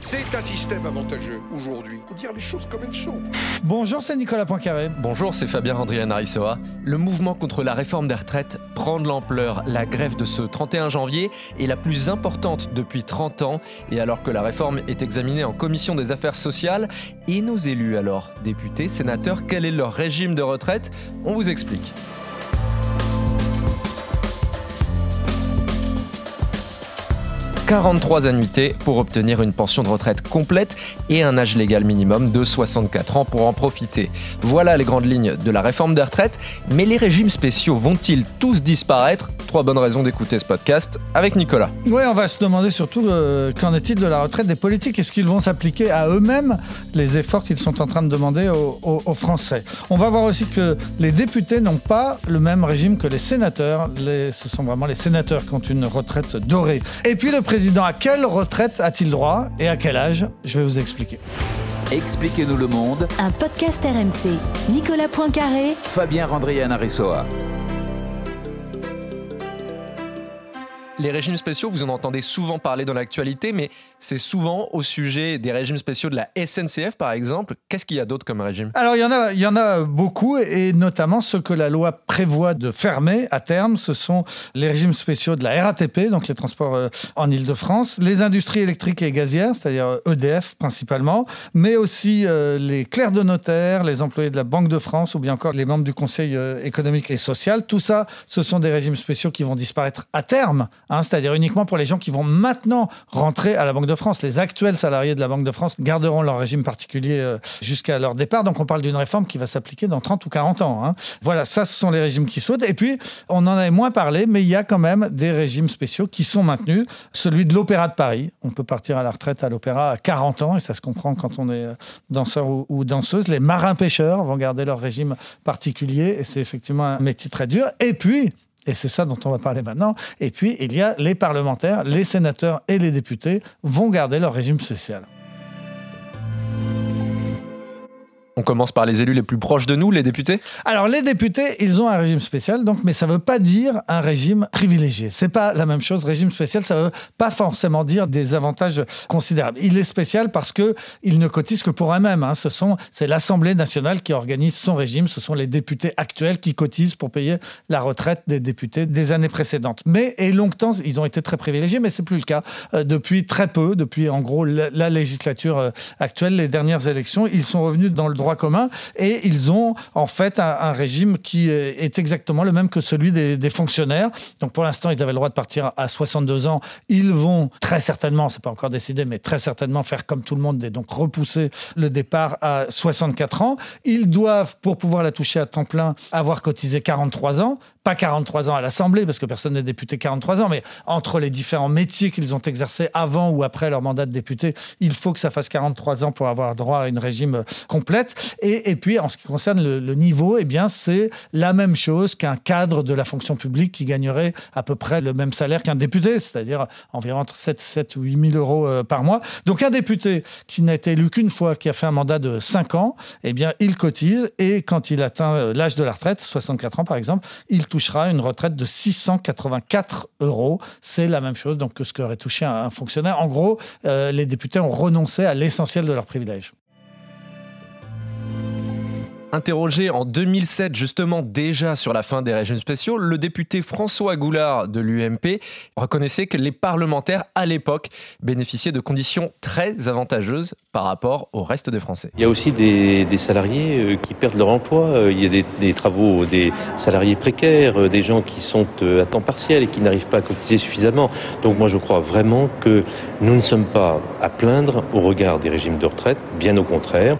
C'est un système avantageux aujourd'hui. Dire les choses comme elles sont. Bonjour, c'est Nicolas Poincaré. Bonjour, c'est Fabien Andrian Arissoa. Le mouvement contre la réforme des retraites prend de l'ampleur. La grève de ce 31 janvier est la plus importante depuis 30 ans. Et alors que la réforme est examinée en commission des affaires sociales, et nos élus alors, députés, sénateurs, quel est leur régime de retraite? On vous explique. 43 annuités pour obtenir une pension de retraite complète et un âge légal minimum de 64 ans pour en profiter. Voilà les grandes lignes de la réforme des retraites, mais les régimes spéciaux vont-ils tous disparaître? Trois bonnes raisons d'écouter ce podcast avec Nicolas. Oui, on va se demander surtout euh, qu'en est-il de la retraite des politiques? Est-ce qu'ils vont s'appliquer à eux-mêmes les efforts qu'ils sont en train de demander aux, aux- aux Français? On va voir aussi que les députés n'ont pas le même régime que les sénateurs. Les- ce sont vraiment les sénateurs qui ont une retraite dorée. Et puis le président, à quelle retraite a-t-il droit et à quel âge? Je vais vous expliquer. Expliquez-nous le monde, Un podcast RMC. Nicolas Poincaré, Fabien Randrian Aressoa. Les régimes spéciaux, vous en entendez souvent parler dans l'actualité, mais c'est souvent au sujet des régimes spéciaux de la SNCF par exemple. Qu'est-ce qu'il y a d'autre comme régime? Alors, il y, en a, il y en a beaucoup, et notamment ceux que la loi prévoit de fermer à terme. Ce sont les régimes spéciaux de la RATP, donc les transports euh, en Ile-de-France, les industries électriques et gazières, c'est-à-dire euh, EDF principalement, mais aussi euh, les clercs de notaire, les employés de la Banque de France ou bien encore les membres du Conseil économique et social. Tout ça, ce sont des régimes spéciaux qui vont disparaître à terme, hein, c'est-à-dire uniquement pour les gens qui vont maintenant rentrer à la Banque de France. Les actuels salariés de la Banque de France garderont leur régime particulier euh, jusqu'à leur départ. Donc on parle d'une réforme qui va s'appliquer dans 30 ou 40 ans. hein. Voilà, ça ce sont les régimes qui sautent. Et puis, on en avait moins parlé, mais il y a quand même des régimes spéciaux qui sont maintenus. Celui de l'Opéra de Paris. On peut partir à la retraite à l'Opéra à 40 ans, et ça se comprend quand on est euh, danseur ou, ou danseuse. Les marins-pêcheurs vont garder leur régime particulier, et c'est effectivement un métier très dur. Et puis, et c'est ça dont on va parler maintenant. Et puis, il y a les parlementaires, les sénateurs et les députés vont garder leur régime social. On commence par les élus les plus proches de nous, les députés. Alors, les députés, ils ont un régime spécial, donc, mais ça ne veut pas dire un régime privilégié. C'est pas la même chose. Régime spécial, ça ne veut pas forcément dire des avantages considérables. Il est spécial parce que il ne cotise que pour eux-mêmes. hein. Ce c'est l'Assemblée nationale qui organise son régime. Ce sont les députés actuels qui cotisent pour payer la retraite des députés des années précédentes. Mais et longtemps, ils ont été très privilégiés, mais c'est plus le cas Euh, depuis très peu, depuis en gros la, la législature euh, actuelle, les dernières élections. Ils sont revenus dans le commun et ils ont en fait un, régime qui est exactement le même que celui des, des fonctionnaires. Donc pour l'instant, ils avaient le droit de partir à 62 ans. Ils vont très certainement, c'est pas encore décidé, mais très certainement faire comme tout le monde et donc repousser le départ à 64 ans. Ils doivent, pour pouvoir la toucher à temps plein, avoir cotisé 43 ans. Pas 43 ans à l'Assemblée, parce que personne n'est député 43 ans, mais entre les différents métiers qu'ils ont exercés avant ou après leur mandat de député, il faut que ça fasse 43 ans pour avoir droit à une régime euh, complète. Et, et puis, en ce qui concerne le, niveau, eh bien, c'est la même chose qu'un cadre de la fonction publique qui gagnerait à peu près le même salaire qu'un député, c'est-à-dire environ entre 7, 7 ou 8 000 euros euh, par mois. Donc, un député qui n'a été élu qu'une fois, qui a fait un mandat de 5 ans, eh bien, il cotise et quand il atteint euh, l'âge de la retraite, 64 ans par exemple, il touchera une retraite de 684 euros. C'est la même chose donc, que ce qu'aurait touché un, un fonctionnaire. En gros, euh, les députés ont renoncé à l'essentiel de leurs privilèges. Interrogé en 2007 justement déjà sur la fin des régimes spéciaux, le député François Goulard de l'UMP reconnaissait que les parlementaires à l'époque bénéficiaient de conditions très avantageuses par rapport au reste des Français. Il y a aussi des, salariés euh, qui perdent leur emploi, Euh, il y a des, travaux, des salariés précaires, euh, des gens qui sont à temps partiel et qui n'arrivent pas à cotiser suffisamment. Donc moi je crois vraiment que nous ne sommes pas à plaindre au regard des régimes de retraite, bien au contraire.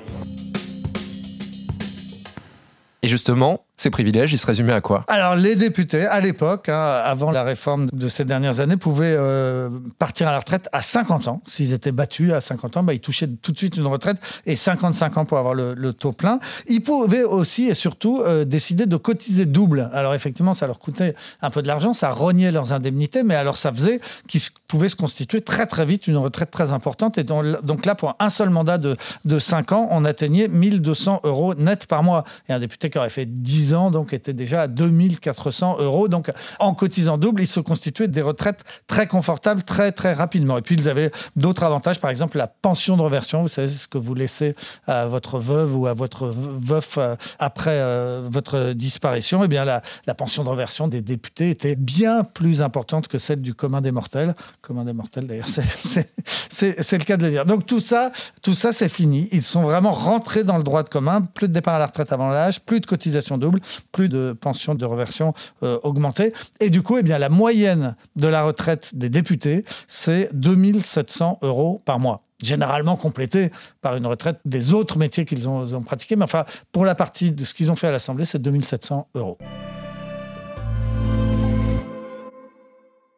Et justement, Ces privilèges, ils se résumaient à quoi? Alors, les députés, à l'époque, hein, avant la réforme de ces dernières années, pouvaient euh, partir à la retraite à 50 ans. S'ils étaient battus à 50 ans, bah, ils touchaient tout de suite une retraite et 55 ans pour avoir le, taux plein. Ils pouvaient aussi et surtout euh, décider de cotiser double. Alors, effectivement, ça leur coûtait un peu de l'argent, ça rognait leurs indemnités, mais alors ça faisait qu'ils pouvaient se constituer très très vite une retraite très importante. Et donc, donc là, pour un seul mandat de, de 5 ans, on atteignait 1200 euros net par mois. Et un député qui aurait fait 10 donc était déjà à 2400 euros. Donc en cotisant double, ils se constituaient des retraites très confortables très très rapidement. Et puis ils avaient d'autres avantages, par exemple la pension de reversion. Vous savez ce que vous laissez à votre veuve ou à votre veuf euh, après euh, votre disparition. Eh bien la, la pension de reversion des députés était bien plus importante que celle du commun des mortels. Commun des mortels d'ailleurs, c'est le cas de le dire. Donc tout ça, tout ça c'est fini. Ils sont vraiment rentrés dans le droit de commun. Plus de départ à la retraite avant l'âge, plus de cotisation double, plus de pensions de reversion euh, augmentées. Et du coup, eh la moyenne de la retraite des députés, c'est 2700 euros par mois généralement complétée par une retraite des autres métiers qu'ils ont, ont pratiqués. Mais enfin, pour la partie de ce qu'ils ont fait à l'Assemblée, c'est 2700 euros.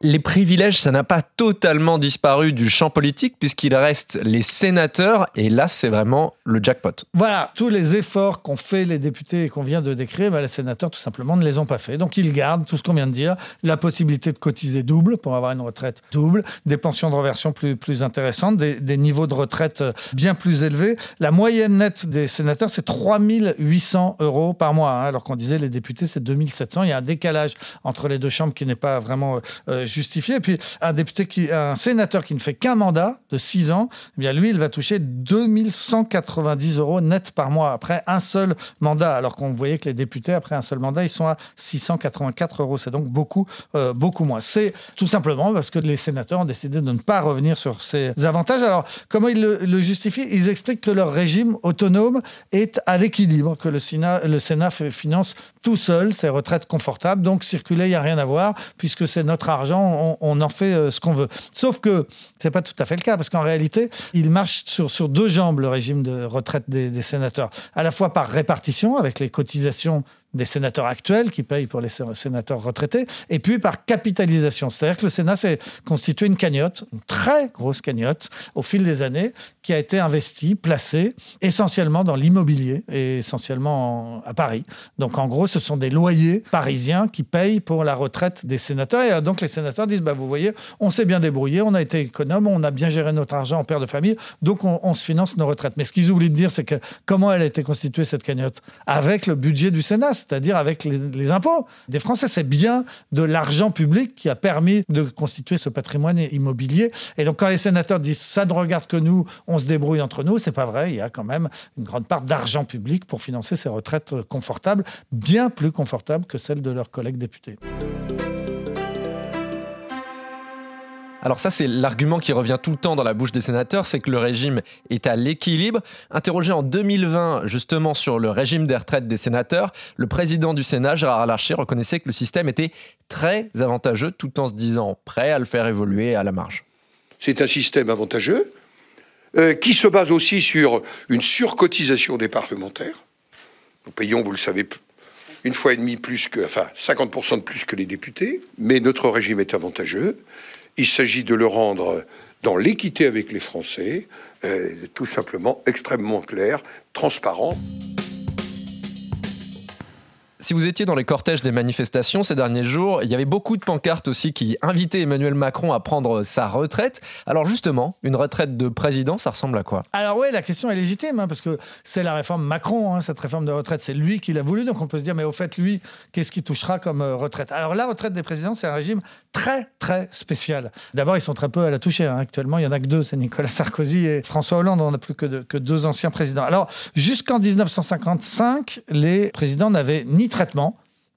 Les privilèges, ça n'a pas totalement disparu du champ politique puisqu'il reste les sénateurs et là, c'est vraiment le jackpot. Voilà, tous les efforts qu'ont fait les députés et qu'on vient de décrire, bah, les sénateurs tout simplement ne les ont pas fait. Donc ils gardent tout ce qu'on vient de dire, la possibilité de cotiser double pour avoir une retraite double, des pensions de reversion plus, plus intéressantes, des, niveaux de retraite bien plus élevés. La moyenne nette des sénateurs, c'est 3800 euros par mois, hein, alors qu'on disait les députés, c'est 2700. Il y a un décalage entre les deux chambres qui n'est pas vraiment... Euh, justifié. Et puis, un député qui, un sénateur qui ne fait qu'un mandat de 6 ans, eh lui, il va toucher 2190 euros net par mois après un seul mandat. Alors qu'on voyait que les députés, après un seul mandat, ils sont à 684 euros. C'est donc beaucoup, euh, beaucoup moins. C'est tout simplement parce que les sénateurs ont décidé de ne pas revenir sur ces avantages. Alors, comment ils le, justifient? Ils expliquent que leur régime autonome est à l'équilibre, que le Sénat finance tout seul ses retraites confortables. Donc, circuler, il n'y a rien à voir, puisque c'est notre argent on, en fait euh, ce qu'on veut. Sauf que c'est pas tout à fait le cas, parce qu'en réalité, il marche sur, deux jambes, le régime de retraite des sénateurs. À la fois par répartition, avec les cotisations des sénateurs actuels qui payent pour les sénateurs retraités, et puis par capitalisation. C'est-à-dire que le Sénat s'est constitué une cagnotte, une très grosse cagnotte, au fil des années, qui a été investie, placée essentiellement dans l'immobilier et essentiellement à Paris. Donc en gros, ce sont des loyers parisiens qui payent pour la retraite des sénateurs. Et donc les sénateurs disent, bah, vous voyez, on s'est bien débrouillé, on a été économe, on a bien géré notre argent en père de famille, donc on, on se finance nos retraites. Mais ce qu'ils oublient de dire, c'est que comment elle a été constituée, cette cagnotte? Avec le budget du Sénat c'est-à-dire avec les, impôts des Français. C'est bien de l'argent public qui a permis de constituer ce patrimoine immobilier. Et donc, quand les sénateurs disent ça ne regarde que nous, on se débrouille entre nous, c'est pas vrai. Il y a quand même une grande part d'argent public pour financer ces retraites confortables, bien plus confortables que celles de leurs collègues députés. Alors ça, c'est l'argument qui revient tout le temps dans la bouche des sénateurs, c'est que le régime est à l'équilibre. Interrogé en 2020 justement sur le régime des retraites des sénateurs, le président du Sénat, Gérard Larcher, reconnaissait que le système était très avantageux tout en se disant prêt à le faire évoluer à la marge. C'est un système avantageux euh, qui se base aussi sur une surcotisation des parlementaires. Nous payons, vous le savez, une fois et demi plus que, enfin, 50% de plus que les députés, mais notre régime est avantageux. Il s'agit de le rendre dans l'équité avec les Français, euh, tout simplement extrêmement clair, transparent. Si vous étiez dans les cortèges des manifestations ces derniers jours, il y avait beaucoup de pancartes aussi qui invitaient Emmanuel Macron à prendre sa retraite. Alors justement, une retraite de président, ça ressemble à quoi? Alors oui, la question est légitime, hein, parce que c'est la réforme Macron, hein, cette réforme de retraite, c'est lui qui l'a voulu, donc on peut se dire, mais au fait, lui, qu'est-ce qu'il touchera comme euh, retraite? Alors la retraite des présidents, c'est un régime très, très spécial. D'abord, ils sont très peu à la toucher. Hein. Actuellement, il n'y en a que deux, c'est Nicolas Sarkozy et François Hollande, on n'a plus que, que deux anciens présidents. Alors, jusqu'en 1955, les présidents n'avaient ni traitement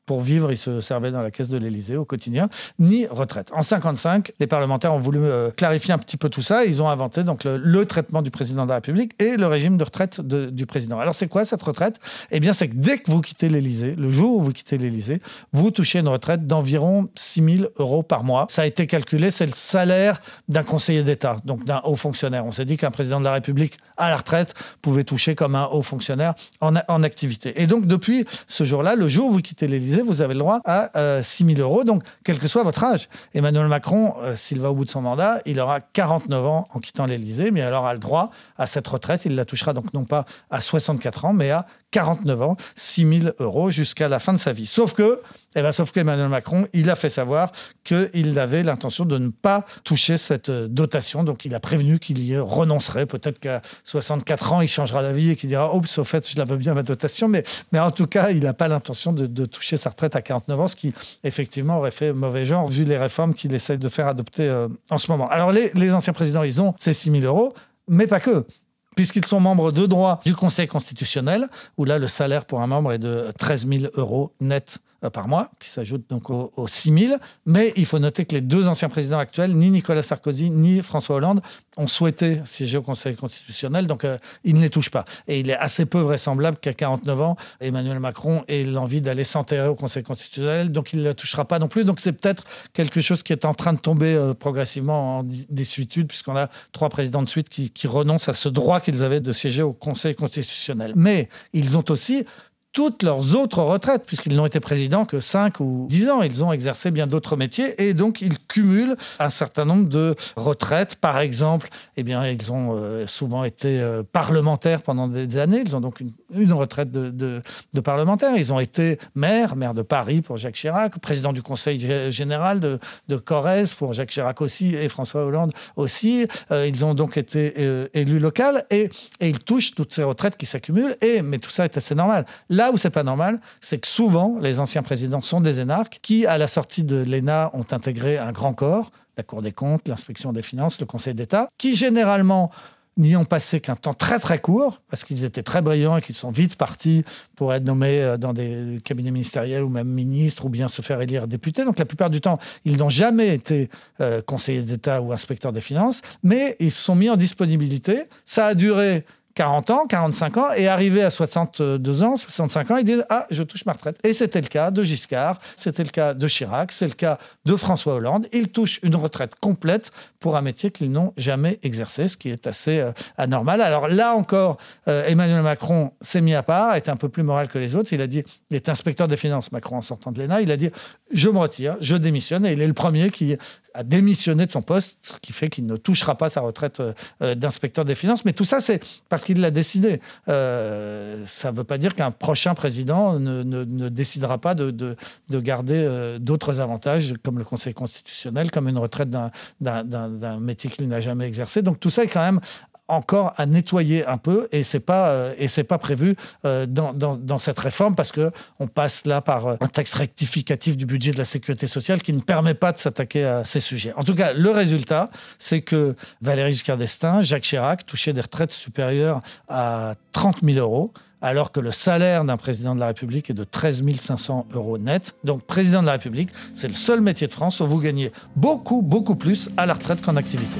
pour vivre, ils se servaient dans la caisse de l'Élysée au quotidien, ni retraite. En 55, les parlementaires ont voulu euh, clarifier un petit peu tout ça. ils ont inventé donc le, traitement du président de la République et le régime de retraite du président. Alors c'est quoi cette retraite? Eh bien, c'est que dès que vous quittez l'Élysée, le jour où vous quittez l'Élysée, vous touchez une retraite d'environ 6 000 euros par mois. Ça a été calculé, c'est le salaire d'un conseiller d'État, donc d'un haut fonctionnaire. On s'est dit qu'un président de la République à la retraite pouvait toucher comme un haut fonctionnaire en, en activité. Et donc depuis ce jour-là, le jour où vous quittez l'Élysée, vous avez le droit à 6 euh, 000 euros, donc quel que soit votre âge. Emmanuel Macron, euh, s'il va au bout de son mandat, il aura 49 ans en quittant l'Élysée, mais il aura le droit à cette retraite. Il la touchera donc non pas à 64 ans, mais à 49 ans, 6 000 euros jusqu'à la fin de sa vie. Sauf que, eh ben, sauf qu'Emmanuel Macron, il a fait savoir qu'il avait l'intention de ne pas toucher cette euh, dotation. Donc, il a prévenu qu'il y renoncerait. Peut-être qu'à 64 ans, il changera d'avis et qu'il dira Oups, au fait, je la veux bien, ma dotation. Mais, mais en tout cas, il n'a pas l'intention de, de, toucher retraite à 49 ans, ce qui, effectivement, aurait fait mauvais genre vu les réformes qu'il essaye de faire adopter euh, en ce moment. Alors, les, les anciens présidents, ils ont ces 6 000 euros, mais pas que puisqu'ils sont membres de droit du Conseil constitutionnel, où là, le salaire pour un membre est de 13 000 euros net par mois, qui s'ajoute donc aux, 6 000. Mais il faut noter que les deux anciens présidents actuels, ni Nicolas Sarkozy ni François Hollande, ont souhaité siéger au Conseil constitutionnel, donc euh, ils ne les touchent pas. Et il est assez peu vraisemblable qu'à 49 ans, Emmanuel Macron ait l'envie d'aller s'enterrer au Conseil constitutionnel, donc il ne la touchera pas non plus. Donc c'est peut-être quelque chose qui est en train de tomber euh, progressivement en désuétude, puisqu'on a trois présidents de suite qui renoncent à ce droit qu'ils avaient de siéger au Conseil constitutionnel. Mais ils ont aussi toutes leurs autres retraites, puisqu'ils n'ont été présidents que 5 ou 10 ans. Ils ont exercé bien d'autres métiers et donc ils cumulent un certain nombre de retraites. Par exemple, eh bien, ils ont euh, souvent été euh, parlementaires pendant des années. Ils ont donc une, retraite de, parlementaires. Ils ont été maire, maire de Paris pour Jacques Chirac, président du Conseil général de, Corrèze pour Jacques Chirac aussi et François Hollande aussi. Euh, ils ont donc été élus locaux et, et ils touchent toutes ces retraites qui s'accumulent. Et, mais tout ça est assez normal. Là où c'est pas normal, c'est que souvent, les anciens présidents sont des énarques qui, à la sortie de l'ENA, ont intégré un grand corps, la Cour des comptes, l'inspection des finances, le Conseil d'État, qui généralement n'y ont passé qu'un temps très très court, parce qu'ils étaient très brillants et qu'ils sont vite partis pour être nommés euh, dans des cabinets ministériels ou même ministres ou bien se faire élire député. Donc la plupart du temps, ils n'ont jamais été euh, conseillers d'État ou inspecteurs des finances, mais ils se sont mis en disponibilité. Ça a duré 40 ans, 45 ans, et arrivé à 62 ans, 65 ans, ils disent Ah, je touche ma retraite. Et c'était le cas de Giscard, c'était le cas de Chirac, c'est le cas de François Hollande. Ils touchent une retraite complète pour un métier qu'ils n'ont jamais exercé, ce qui est assez euh, anormal. Alors là encore, euh, Emmanuel Macron s'est mis à part, est un peu plus moral que les autres. Il a dit il est inspecteur des finances, Macron, en sortant de l'ENA. Il a dit Je me retire, je démissionne. Et il est le premier qui a démissionné de son poste, ce qui fait qu'il ne touchera pas sa retraite euh, d'inspecteur des finances. Mais tout ça, c'est parce qu'il l'a décidé. Euh, ça ne veut pas dire qu'un prochain président ne, décidera pas de, de, garder euh, d'autres avantages, comme le Conseil constitutionnel, comme une retraite d'un métier qu'il n'a jamais exercé. Donc tout ça est quand même encore à nettoyer un peu et c'est pas euh, et c'est pas prévu euh, dans, cette réforme parce que on passe là par euh, un texte rectificatif du budget de la sécurité sociale qui ne permet pas de s'attaquer à ces sujets. En tout cas, le résultat, c'est que Valéry Giscard d'Estaing, Jacques Chirac touchaient des retraites supérieures à 30 000 euros alors que le salaire d'un président de la République est de 13 500 euros net. Donc, président de la République, c'est le seul métier de France où vous gagnez beaucoup, beaucoup plus à la retraite qu'en activité.